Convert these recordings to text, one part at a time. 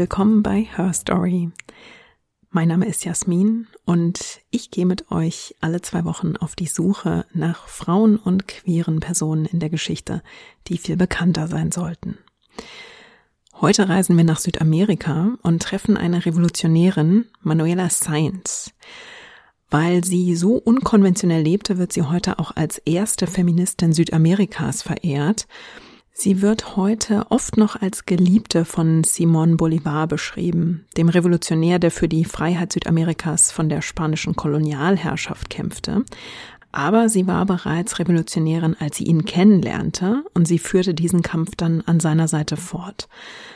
Willkommen bei Her Story. Mein Name ist Jasmin und ich gehe mit euch alle zwei Wochen auf die Suche nach Frauen und queeren Personen in der Geschichte, die viel bekannter sein sollten. Heute reisen wir nach Südamerika und treffen eine Revolutionärin, Manuela Sainz. Weil sie so unkonventionell lebte, wird sie heute auch als erste Feministin Südamerikas verehrt. Sie wird heute oft noch als Geliebte von Simón Bolívar beschrieben, dem Revolutionär, der für die Freiheit Südamerikas von der spanischen Kolonialherrschaft kämpfte. Aber sie war bereits Revolutionärin, als sie ihn kennenlernte, und sie führte diesen Kampf dann an seiner Seite fort.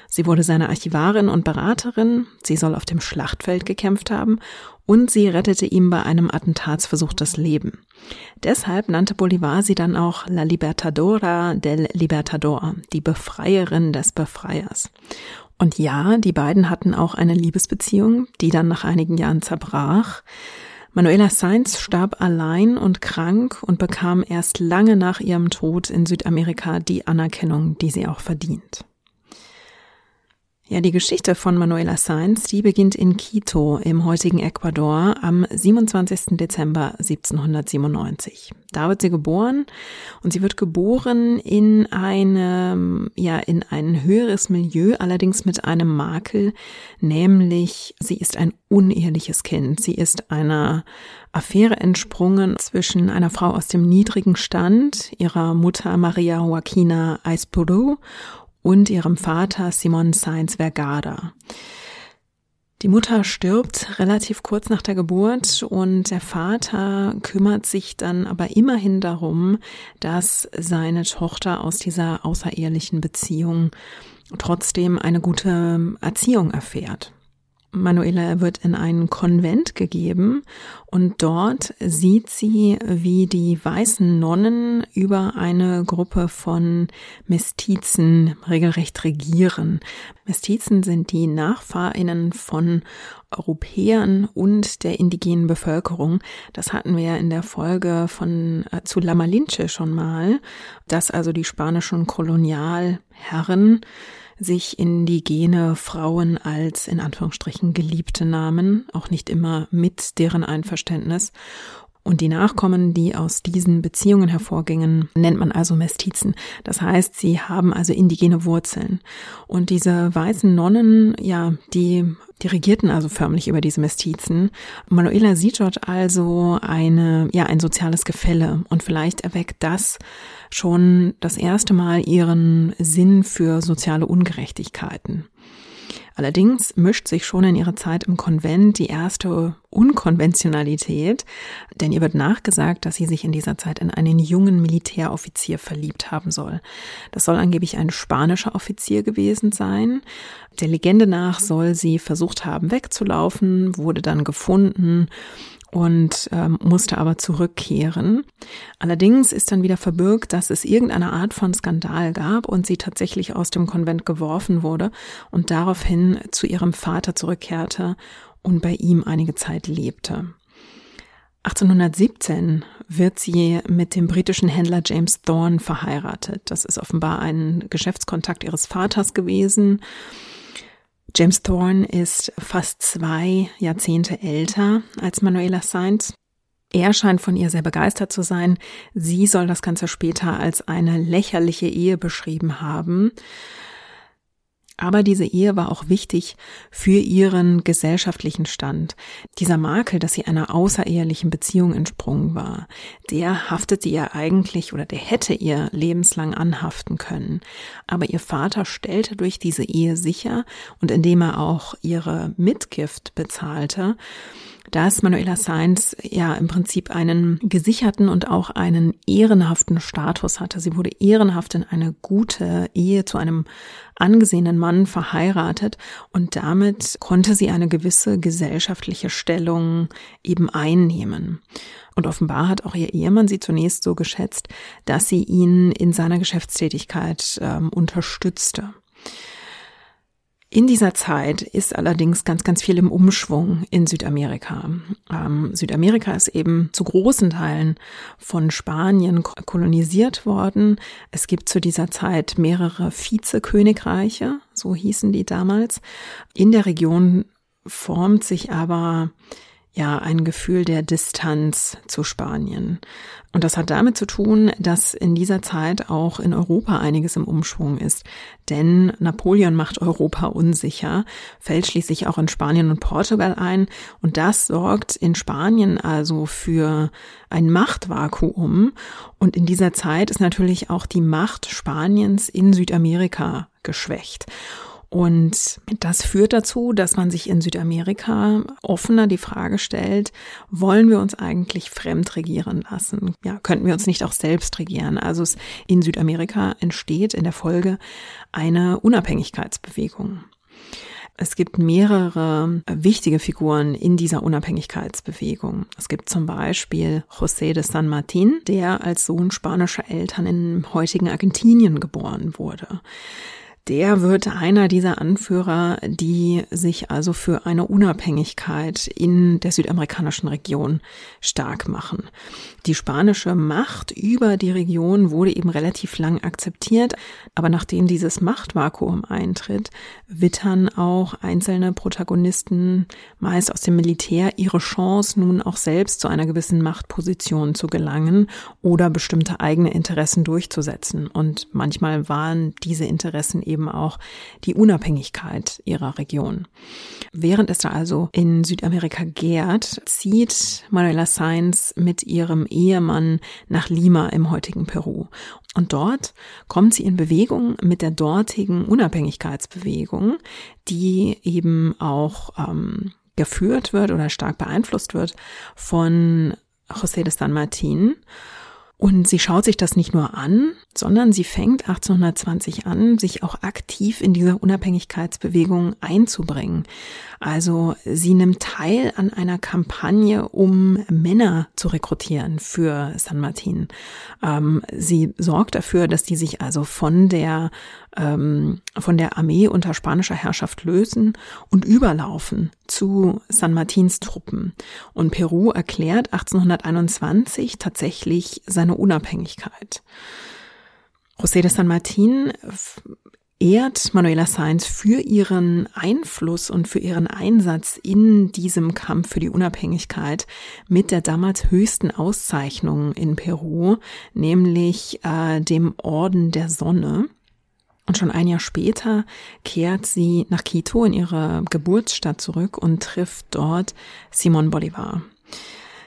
Sie wurde seine Archivarin und Beraterin, sie soll auf dem Schlachtfeld gekämpft haben und sie rettete ihm bei einem Attentatsversuch das Leben. Deshalb nannte Bolivar sie dann auch La Libertadora del Libertador, die Befreierin des Befreiers. Und ja, die beiden hatten auch eine Liebesbeziehung, die dann nach einigen Jahren zerbrach. Manuela Sainz starb allein und krank und bekam erst lange nach ihrem Tod in Südamerika die Anerkennung, die sie auch verdient. Ja, die Geschichte von Manuela Sainz, die beginnt in Quito im heutigen Ecuador am 27. Dezember 1797. Da wird sie geboren und sie wird geboren in einem, ja, in ein höheres Milieu, allerdings mit einem Makel, nämlich sie ist ein unehrliches Kind. Sie ist einer Affäre entsprungen zwischen einer Frau aus dem niedrigen Stand, ihrer Mutter Maria Joaquina Aispuru und ihrem Vater Simon Sainz Vergada. Die Mutter stirbt relativ kurz nach der Geburt und der Vater kümmert sich dann aber immerhin darum, dass seine Tochter aus dieser außerehelichen Beziehung trotzdem eine gute Erziehung erfährt. Manuela wird in einen Konvent gegeben und dort sieht sie, wie die weißen Nonnen über eine Gruppe von Mestizen regelrecht regieren. Mestizen sind die Nachfahrinnen von Europäern und der indigenen Bevölkerung. Das hatten wir ja in der Folge von äh, zu La Malinche schon mal, dass also die spanischen Kolonialherren sich indigene Frauen als in Anführungsstrichen geliebte Namen, auch nicht immer mit deren Einverständnis. Und die Nachkommen, die aus diesen Beziehungen hervorgingen, nennt man also Mestizen. Das heißt, sie haben also indigene Wurzeln. Und diese weißen Nonnen, ja, die regierten also förmlich über diese Mestizen. Manuela sieht dort also eine, ja, ein soziales Gefälle und vielleicht erweckt das schon das erste Mal ihren Sinn für soziale Ungerechtigkeiten. Allerdings mischt sich schon in ihrer Zeit im Konvent die erste Unkonventionalität, denn ihr wird nachgesagt, dass sie sich in dieser Zeit in einen jungen Militäroffizier verliebt haben soll. Das soll angeblich ein spanischer Offizier gewesen sein. Der Legende nach soll sie versucht haben wegzulaufen, wurde dann gefunden und ähm, musste aber zurückkehren. Allerdings ist dann wieder verbirgt, dass es irgendeine Art von Skandal gab und sie tatsächlich aus dem Konvent geworfen wurde und daraufhin zu ihrem Vater zurückkehrte und bei ihm einige Zeit lebte. 1817 wird sie mit dem britischen Händler James Thorne verheiratet. Das ist offenbar ein Geschäftskontakt ihres Vaters gewesen. James Thorne ist fast zwei Jahrzehnte älter als Manuela Sainz. Er scheint von ihr sehr begeistert zu sein. Sie soll das Ganze später als eine lächerliche Ehe beschrieben haben. Aber diese Ehe war auch wichtig für ihren gesellschaftlichen Stand. Dieser Makel, dass sie einer außerehelichen Beziehung entsprungen war, der haftete ihr eigentlich oder der hätte ihr lebenslang anhaften können. Aber ihr Vater stellte durch diese Ehe sicher und indem er auch ihre Mitgift bezahlte, dass Manuela Sainz ja im Prinzip einen gesicherten und auch einen ehrenhaften Status hatte. Sie wurde ehrenhaft in eine gute Ehe zu einem angesehenen Mann verheiratet und damit konnte sie eine gewisse gesellschaftliche Stellung eben einnehmen. Und offenbar hat auch ihr Ehemann sie zunächst so geschätzt, dass sie ihn in seiner Geschäftstätigkeit ähm, unterstützte. In dieser Zeit ist allerdings ganz, ganz viel im Umschwung in Südamerika. Ähm, Südamerika ist eben zu großen Teilen von Spanien kolonisiert worden. Es gibt zu dieser Zeit mehrere Vizekönigreiche, so hießen die damals. In der Region formt sich aber ja ein Gefühl der Distanz zu Spanien. Und das hat damit zu tun, dass in dieser Zeit auch in Europa einiges im Umschwung ist. Denn Napoleon macht Europa unsicher, fällt schließlich auch in Spanien und Portugal ein. Und das sorgt in Spanien also für ein Machtvakuum. Und in dieser Zeit ist natürlich auch die Macht Spaniens in Südamerika geschwächt. Und das führt dazu, dass man sich in Südamerika offener die Frage stellt, wollen wir uns eigentlich fremd regieren lassen? Ja, könnten wir uns nicht auch selbst regieren? Also es in Südamerika entsteht in der Folge eine Unabhängigkeitsbewegung. Es gibt mehrere wichtige Figuren in dieser Unabhängigkeitsbewegung. Es gibt zum Beispiel José de San Martín, der als Sohn spanischer Eltern im heutigen Argentinien geboren wurde der wird einer dieser Anführer, die sich also für eine Unabhängigkeit in der südamerikanischen Region stark machen. Die spanische Macht über die Region wurde eben relativ lang akzeptiert, aber nachdem dieses Machtvakuum eintritt, wittern auch einzelne Protagonisten, meist aus dem Militär, ihre Chance, nun auch selbst zu einer gewissen Machtposition zu gelangen oder bestimmte eigene Interessen durchzusetzen. Und manchmal waren diese Interessen eben auch die Unabhängigkeit ihrer Region. Während es da also in Südamerika gärt, zieht Manuela Sainz mit ihrem Ehemann nach Lima im heutigen Peru. Und dort kommt sie in Bewegung mit der dortigen Unabhängigkeitsbewegung, die eben auch ähm, geführt wird oder stark beeinflusst wird von José de San Martín. Und sie schaut sich das nicht nur an, sondern sie fängt 1820 an, sich auch aktiv in dieser Unabhängigkeitsbewegung einzubringen. Also sie nimmt teil an einer Kampagne, um Männer zu rekrutieren für San Martin. Ähm, sie sorgt dafür, dass die sich also von der ähm, von der Armee unter spanischer Herrschaft lösen und überlaufen zu San Martins Truppen. Und Peru erklärt 1821 tatsächlich seine Unabhängigkeit. José de San Martin ehrt Manuela Sainz für ihren Einfluss und für ihren Einsatz in diesem Kampf für die Unabhängigkeit mit der damals höchsten Auszeichnung in Peru, nämlich äh, dem Orden der Sonne. Und schon ein Jahr später kehrt sie nach Quito in ihre Geburtsstadt zurück und trifft dort Simon Bolivar.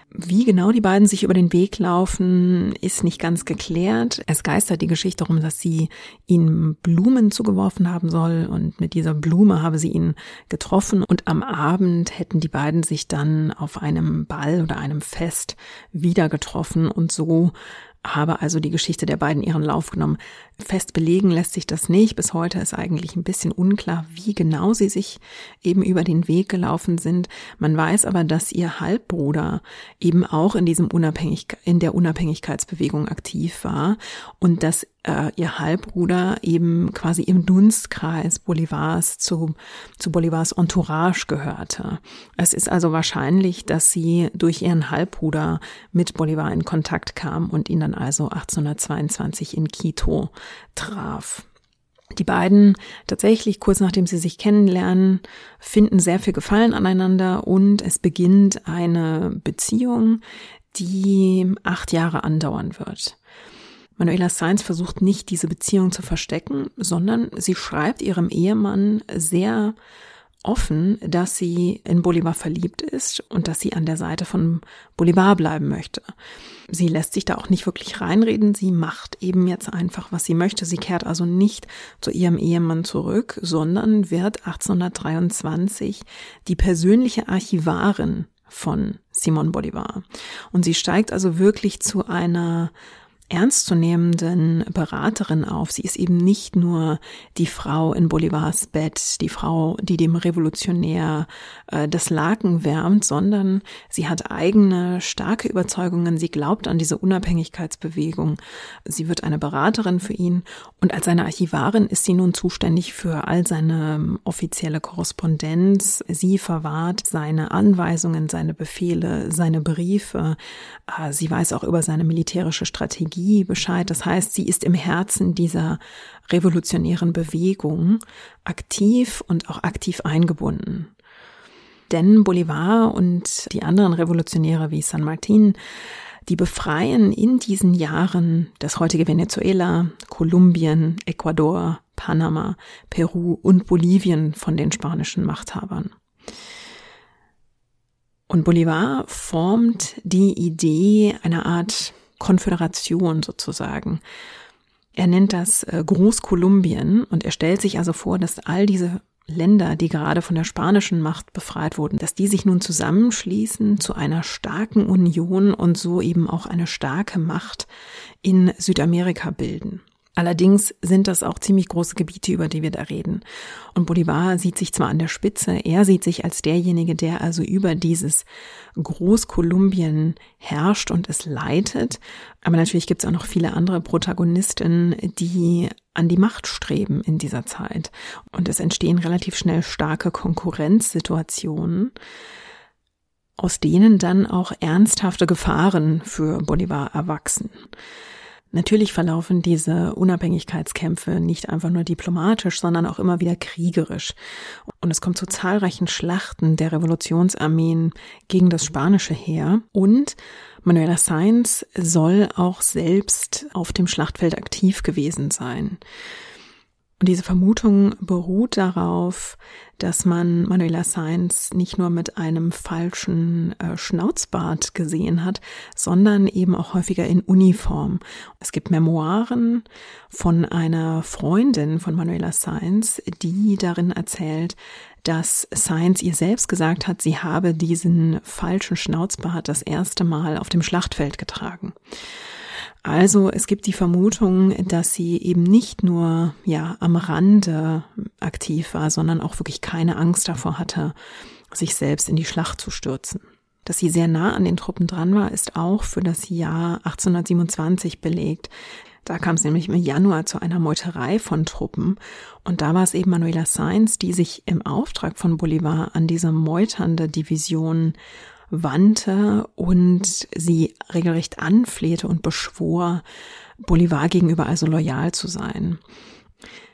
Wie genau die beiden sich über den Weg laufen, ist nicht ganz geklärt. Es geistert die Geschichte darum, dass sie ihm Blumen zugeworfen haben soll und mit dieser Blume habe sie ihn getroffen und am Abend hätten die beiden sich dann auf einem Ball oder einem Fest wieder getroffen und so habe also die Geschichte der beiden ihren Lauf genommen. Fest belegen lässt sich das nicht. Bis heute ist eigentlich ein bisschen unklar, wie genau sie sich eben über den Weg gelaufen sind. Man weiß aber, dass ihr Halbbruder eben auch in diesem Unabhängig in der Unabhängigkeitsbewegung aktiv war und dass äh, ihr Halbbruder eben quasi im Dunstkreis Bolivars zu, zu Bolivars Entourage gehörte. Es ist also wahrscheinlich, dass sie durch ihren Halbbruder mit Bolivar in Kontakt kam und ihn dann also 1822 in Quito traf. Die beiden tatsächlich kurz nachdem sie sich kennenlernen, finden sehr viel Gefallen aneinander und es beginnt eine Beziehung, die acht Jahre andauern wird. Manuela Sainz versucht nicht, diese Beziehung zu verstecken, sondern sie schreibt ihrem Ehemann sehr offen, dass sie in Bolivar verliebt ist und dass sie an der Seite von Bolivar bleiben möchte. Sie lässt sich da auch nicht wirklich reinreden. Sie macht eben jetzt einfach, was sie möchte. Sie kehrt also nicht zu ihrem Ehemann zurück, sondern wird 1823 die persönliche Archivarin von Simon Bolivar. Und sie steigt also wirklich zu einer ernstzunehmenden Beraterin auf. Sie ist eben nicht nur die Frau in Bolivars Bett, die Frau, die dem Revolutionär äh, das Laken wärmt, sondern sie hat eigene starke Überzeugungen. Sie glaubt an diese Unabhängigkeitsbewegung. Sie wird eine Beraterin für ihn und als seine Archivarin ist sie nun zuständig für all seine ähm, offizielle Korrespondenz. Sie verwahrt seine Anweisungen, seine Befehle, seine Briefe. Äh, sie weiß auch über seine militärische Strategie Ideologie Bescheid. Das heißt, sie ist im Herzen dieser revolutionären Bewegung aktiv und auch aktiv eingebunden. Denn Bolivar und die anderen Revolutionäre wie San Martin, die befreien in diesen Jahren das heutige Venezuela, Kolumbien, Ecuador, Panama, Peru und Bolivien von den spanischen Machthabern. Und Bolivar formt die Idee einer Art Konföderation sozusagen. Er nennt das äh, Großkolumbien und er stellt sich also vor, dass all diese Länder, die gerade von der spanischen Macht befreit wurden, dass die sich nun zusammenschließen zu einer starken Union und so eben auch eine starke Macht in Südamerika bilden. Allerdings sind das auch ziemlich große Gebiete, über die wir da reden. Und Bolivar sieht sich zwar an der Spitze, er sieht sich als derjenige, der also über dieses Großkolumbien herrscht und es leitet. Aber natürlich gibt es auch noch viele andere Protagonisten, die an die Macht streben in dieser Zeit. Und es entstehen relativ schnell starke Konkurrenzsituationen aus denen dann auch ernsthafte Gefahren für Bolivar erwachsen. Natürlich verlaufen diese Unabhängigkeitskämpfe nicht einfach nur diplomatisch, sondern auch immer wieder kriegerisch. Und es kommt zu zahlreichen Schlachten der Revolutionsarmeen gegen das spanische Heer. Und Manuela Sainz soll auch selbst auf dem Schlachtfeld aktiv gewesen sein. Und diese Vermutung beruht darauf, dass man Manuela Sainz nicht nur mit einem falschen äh, Schnauzbart gesehen hat, sondern eben auch häufiger in Uniform. Es gibt Memoiren von einer Freundin von Manuela Sainz, die darin erzählt, dass Sainz ihr selbst gesagt hat, sie habe diesen falschen Schnauzbart das erste Mal auf dem Schlachtfeld getragen. Also es gibt die Vermutung, dass sie eben nicht nur ja am Rande aktiv war, sondern auch wirklich keine Angst davor hatte, sich selbst in die Schlacht zu stürzen. Dass sie sehr nah an den Truppen dran war, ist auch für das Jahr 1827 belegt. Da kam es nämlich im Januar zu einer Meuterei von Truppen. Und da war es eben Manuela Sainz, die sich im Auftrag von Bolivar an diese meuternde Division wandte und sie regelrecht anflehte und beschwor, Bolivar gegenüber also loyal zu sein.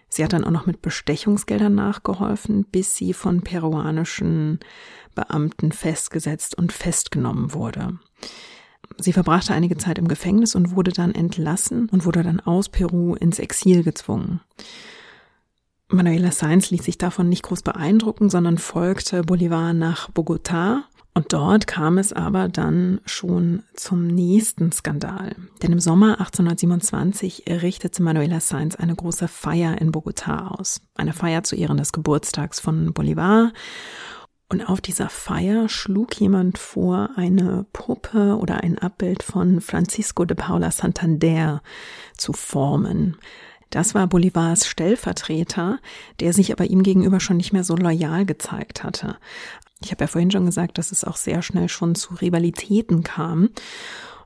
Sie hat dann auch noch mit Bestechungsgeldern nachgeholfen, bis sie von peruanischen Beamten festgesetzt und festgenommen wurde. Sie verbrachte einige Zeit im Gefängnis und wurde dann entlassen und wurde dann aus Peru ins Exil gezwungen. Manuela Sainz ließ sich davon nicht groß beeindrucken, sondern folgte Bolivar nach Bogotá und dort kam es aber dann schon zum nächsten Skandal. Denn im Sommer 1827 richtete Manuela Sainz eine große Feier in Bogotá aus. Eine Feier zu Ehren des Geburtstags von Bolivar. Und auf dieser Feier schlug jemand vor, eine Puppe oder ein Abbild von Francisco de Paula Santander zu formen. Das war Bolivars Stellvertreter, der sich aber ihm gegenüber schon nicht mehr so loyal gezeigt hatte. Ich habe ja vorhin schon gesagt, dass es auch sehr schnell schon zu Rivalitäten kam.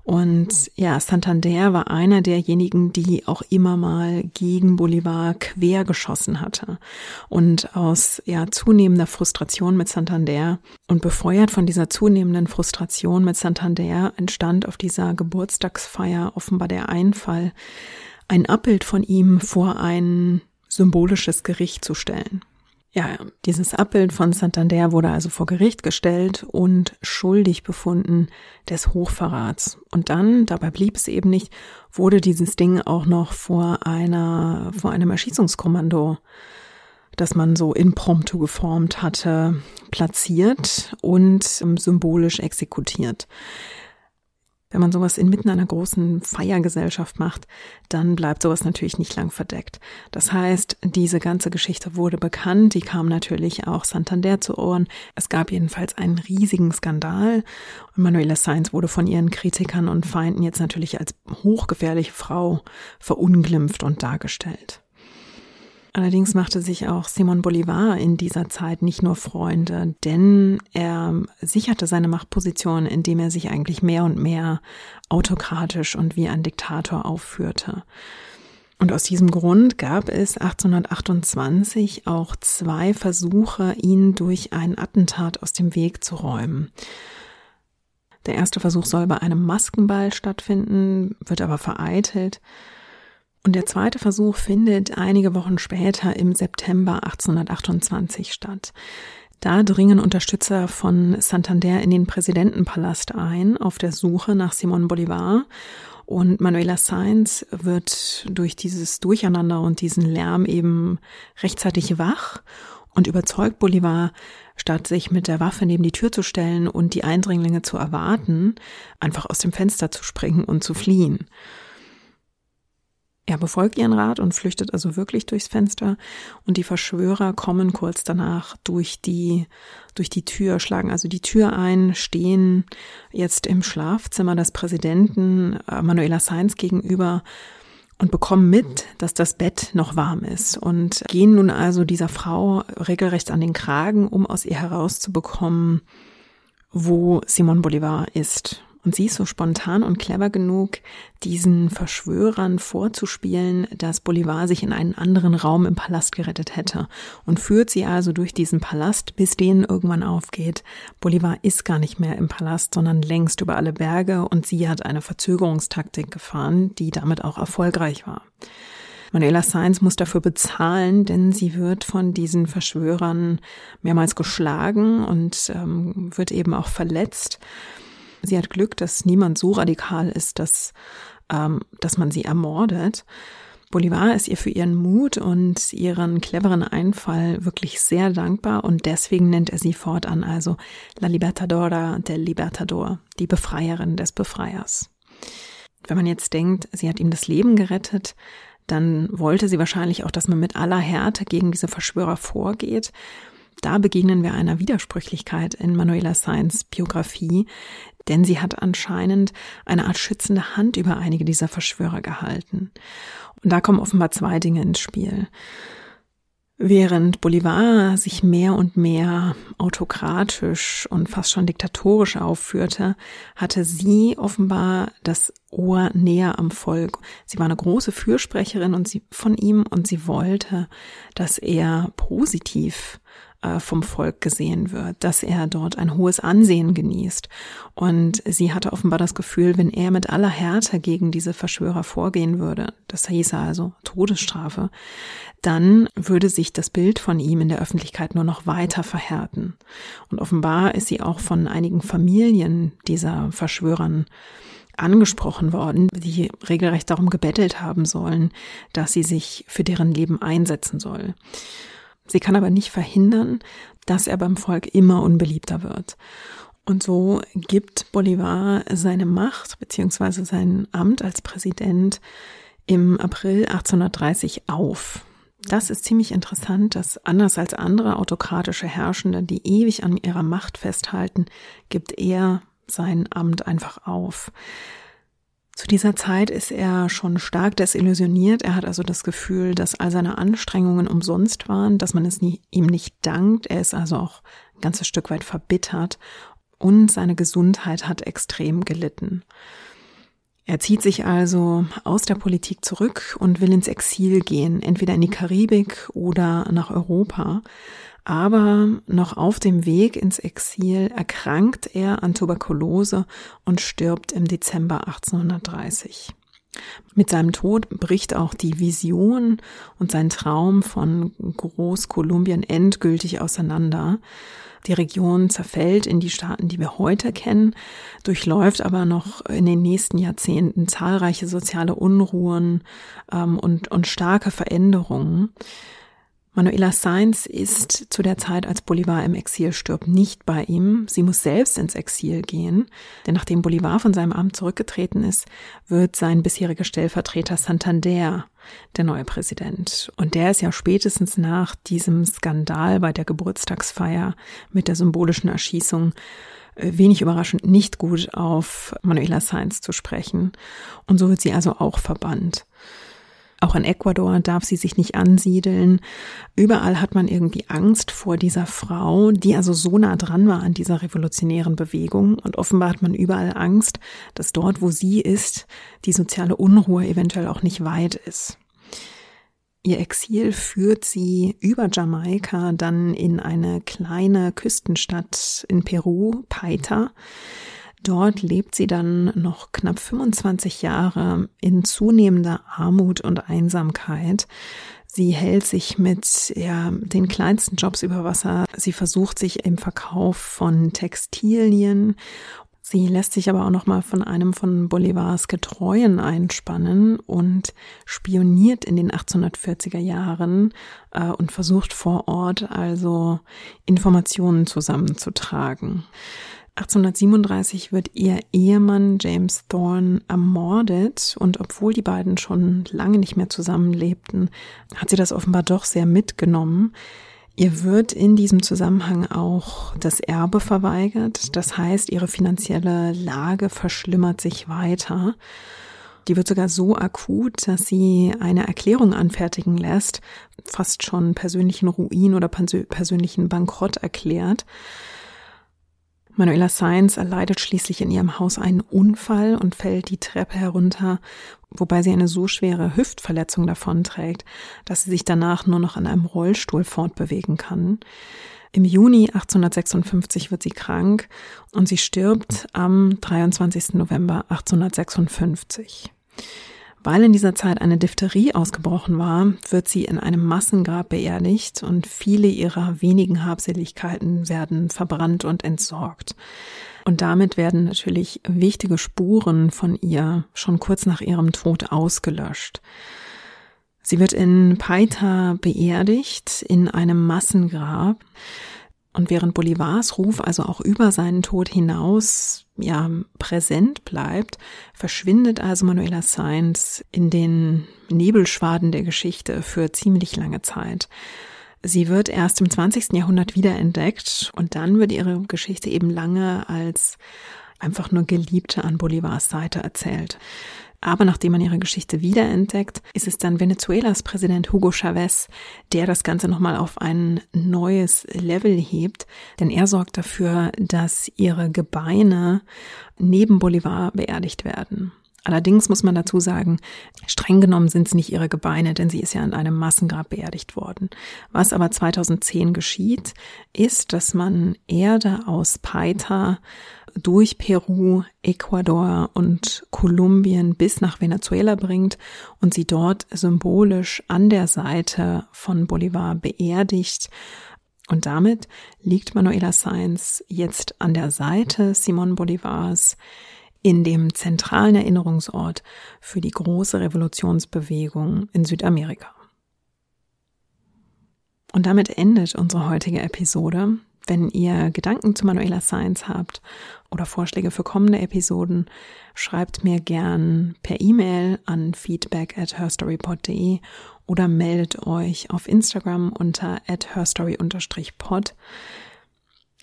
Und ja, Santander war einer derjenigen, die auch immer mal gegen Bolivar quer geschossen hatte. Und aus ja zunehmender Frustration mit Santander und befeuert von dieser zunehmenden Frustration mit Santander entstand auf dieser Geburtstagsfeier offenbar der Einfall, ein Abbild von ihm vor ein symbolisches Gericht zu stellen. Ja, dieses Abbild von Santander wurde also vor Gericht gestellt und schuldig befunden des Hochverrats. Und dann, dabei blieb es eben nicht, wurde dieses Ding auch noch vor einer, vor einem Erschießungskommando, das man so impromptu geformt hatte, platziert und symbolisch exekutiert. Wenn man sowas inmitten einer großen Feiergesellschaft macht, dann bleibt sowas natürlich nicht lang verdeckt. Das heißt, diese ganze Geschichte wurde bekannt, die kam natürlich auch Santander zu Ohren. Es gab jedenfalls einen riesigen Skandal und Manuela Sainz wurde von ihren Kritikern und Feinden jetzt natürlich als hochgefährliche Frau verunglimpft und dargestellt. Allerdings machte sich auch Simon Bolivar in dieser Zeit nicht nur Freunde, denn er sicherte seine Machtposition, indem er sich eigentlich mehr und mehr autokratisch und wie ein Diktator aufführte. Und aus diesem Grund gab es 1828 auch zwei Versuche, ihn durch ein Attentat aus dem Weg zu räumen. Der erste Versuch soll bei einem Maskenball stattfinden, wird aber vereitelt. Und der zweite Versuch findet einige Wochen später im September 1828 statt. Da dringen Unterstützer von Santander in den Präsidentenpalast ein auf der Suche nach Simon Bolivar und Manuela Sainz wird durch dieses Durcheinander und diesen Lärm eben rechtzeitig wach und überzeugt Bolivar, statt sich mit der Waffe neben die Tür zu stellen und die Eindringlinge zu erwarten, einfach aus dem Fenster zu springen und zu fliehen. Er befolgt ihren Rat und flüchtet also wirklich durchs Fenster und die Verschwörer kommen kurz danach durch die, durch die Tür, schlagen also die Tür ein, stehen jetzt im Schlafzimmer des Präsidenten äh, Manuela Sainz gegenüber und bekommen mit, dass das Bett noch warm ist und gehen nun also dieser Frau regelrecht an den Kragen, um aus ihr herauszubekommen, wo Simon Bolivar ist. Und sie ist so spontan und clever genug, diesen Verschwörern vorzuspielen, dass Bolivar sich in einen anderen Raum im Palast gerettet hätte und führt sie also durch diesen Palast, bis denen irgendwann aufgeht. Bolivar ist gar nicht mehr im Palast, sondern längst über alle Berge und sie hat eine Verzögerungstaktik gefahren, die damit auch erfolgreich war. Manuela Sainz muss dafür bezahlen, denn sie wird von diesen Verschwörern mehrmals geschlagen und ähm, wird eben auch verletzt. Sie hat Glück, dass niemand so radikal ist, dass, ähm, dass man sie ermordet. Bolivar ist ihr für ihren Mut und ihren cleveren Einfall wirklich sehr dankbar und deswegen nennt er sie fortan also La Libertadora del Libertador, die Befreierin des Befreiers. Wenn man jetzt denkt, sie hat ihm das Leben gerettet, dann wollte sie wahrscheinlich auch, dass man mit aller Härte gegen diese Verschwörer vorgeht. Da begegnen wir einer Widersprüchlichkeit in Manuela Sainz Biografie, denn sie hat anscheinend eine Art schützende Hand über einige dieser Verschwörer gehalten. Und da kommen offenbar zwei Dinge ins Spiel. Während Bolivar sich mehr und mehr autokratisch und fast schon diktatorisch aufführte, hatte sie offenbar das Ohr näher am Volk. Sie war eine große Fürsprecherin und sie, von ihm und sie wollte, dass er positiv äh, vom Volk gesehen wird, dass er dort ein hohes Ansehen genießt. Und sie hatte offenbar das Gefühl, wenn er mit aller Härte gegen diese Verschwörer vorgehen würde, das hieße also Todesstrafe, dann würde sich das Bild von ihm in der Öffentlichkeit nur noch weiter verhärten. Und offenbar ist sie auch von einigen Familien dieser Verschwörern angesprochen worden, die regelrecht darum gebettelt haben sollen, dass sie sich für deren Leben einsetzen soll. Sie kann aber nicht verhindern, dass er beim Volk immer unbeliebter wird. Und so gibt Bolivar seine Macht bzw. sein Amt als Präsident im April 1830 auf. Das ist ziemlich interessant, dass anders als andere autokratische Herrschende, die ewig an ihrer Macht festhalten, gibt er sein Amt einfach auf. Zu dieser Zeit ist er schon stark desillusioniert. Er hat also das Gefühl, dass all seine Anstrengungen umsonst waren, dass man es nie, ihm nicht dankt. Er ist also auch ein ganzes Stück weit verbittert und seine Gesundheit hat extrem gelitten. Er zieht sich also aus der Politik zurück und will ins Exil gehen, entweder in die Karibik oder nach Europa. Aber noch auf dem Weg ins Exil erkrankt er an Tuberkulose und stirbt im Dezember 1830. Mit seinem Tod bricht auch die Vision und sein Traum von Großkolumbien endgültig auseinander. Die Region zerfällt in die Staaten, die wir heute kennen, durchläuft aber noch in den nächsten Jahrzehnten zahlreiche soziale Unruhen ähm, und, und starke Veränderungen. Manuela Sainz ist zu der Zeit, als Bolivar im Exil stirbt, nicht bei ihm. Sie muss selbst ins Exil gehen, denn nachdem Bolivar von seinem Amt zurückgetreten ist, wird sein bisheriger Stellvertreter Santander der neue Präsident. Und der ist ja spätestens nach diesem Skandal bei der Geburtstagsfeier mit der symbolischen Erschießung äh, wenig überraschend nicht gut auf Manuela Sainz zu sprechen. Und so wird sie also auch verbannt. Auch in Ecuador darf sie sich nicht ansiedeln. Überall hat man irgendwie Angst vor dieser Frau, die also so nah dran war an dieser revolutionären Bewegung. Und offenbar hat man überall Angst, dass dort, wo sie ist, die soziale Unruhe eventuell auch nicht weit ist. Ihr Exil führt sie über Jamaika dann in eine kleine Küstenstadt in Peru, Paita. Dort lebt sie dann noch knapp 25 Jahre in zunehmender Armut und Einsamkeit. Sie hält sich mit ja, den kleinsten Jobs über Wasser. Sie versucht sich im Verkauf von Textilien. Sie lässt sich aber auch noch mal von einem von Bolivars Getreuen einspannen und spioniert in den 1840er Jahren äh, und versucht vor Ort also Informationen zusammenzutragen. 1837 wird ihr Ehemann James Thorne ermordet und obwohl die beiden schon lange nicht mehr zusammenlebten, hat sie das offenbar doch sehr mitgenommen. Ihr wird in diesem Zusammenhang auch das Erbe verweigert. Das heißt, ihre finanzielle Lage verschlimmert sich weiter. Die wird sogar so akut, dass sie eine Erklärung anfertigen lässt, fast schon persönlichen Ruin oder persönlichen Bankrott erklärt. Manuela Sainz erleidet schließlich in ihrem Haus einen Unfall und fällt die Treppe herunter, wobei sie eine so schwere Hüftverletzung davonträgt, dass sie sich danach nur noch an einem Rollstuhl fortbewegen kann. Im Juni 1856 wird sie krank und sie stirbt am 23. November 1856. Weil in dieser Zeit eine Diphtherie ausgebrochen war, wird sie in einem Massengrab beerdigt und viele ihrer wenigen Habseligkeiten werden verbrannt und entsorgt. Und damit werden natürlich wichtige Spuren von ihr schon kurz nach ihrem Tod ausgelöscht. Sie wird in Paita beerdigt in einem Massengrab. Und während Bolivars Ruf also auch über seinen Tod hinaus ja präsent bleibt, verschwindet also Manuela Sainz in den Nebelschwaden der Geschichte für ziemlich lange Zeit. Sie wird erst im 20. Jahrhundert wiederentdeckt und dann wird ihre Geschichte eben lange als einfach nur Geliebte an Bolivars Seite erzählt. Aber nachdem man ihre Geschichte wiederentdeckt, ist es dann Venezuelas Präsident Hugo Chavez, der das Ganze nochmal auf ein neues Level hebt, denn er sorgt dafür, dass ihre Gebeine neben Bolivar beerdigt werden. Allerdings muss man dazu sagen, streng genommen sind es nicht ihre Gebeine, denn sie ist ja in einem Massengrab beerdigt worden. Was aber 2010 geschieht, ist, dass man Erde aus Paita durch Peru, Ecuador und Kolumbien bis nach Venezuela bringt und sie dort symbolisch an der Seite von Bolivar beerdigt. Und damit liegt Manuela Sainz jetzt an der Seite Simon Bolivars in dem zentralen Erinnerungsort für die große Revolutionsbewegung in Südamerika. Und damit endet unsere heutige Episode. Wenn ihr Gedanken zu Manuela Science habt oder Vorschläge für kommende Episoden, schreibt mir gern per E-Mail an feedback at herstorypod.de oder meldet euch auf Instagram unter at herstory-pod.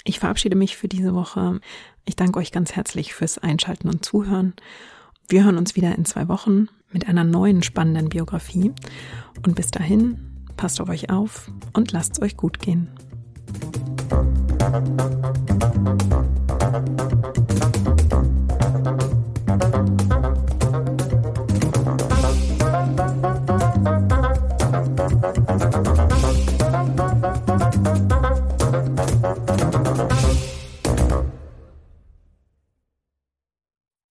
Ich verabschiede mich für diese Woche. Ich danke euch ganz herzlich fürs Einschalten und Zuhören. Wir hören uns wieder in zwei Wochen mit einer neuen spannenden Biografie. Und bis dahin, passt auf euch auf und lasst es euch gut gehen.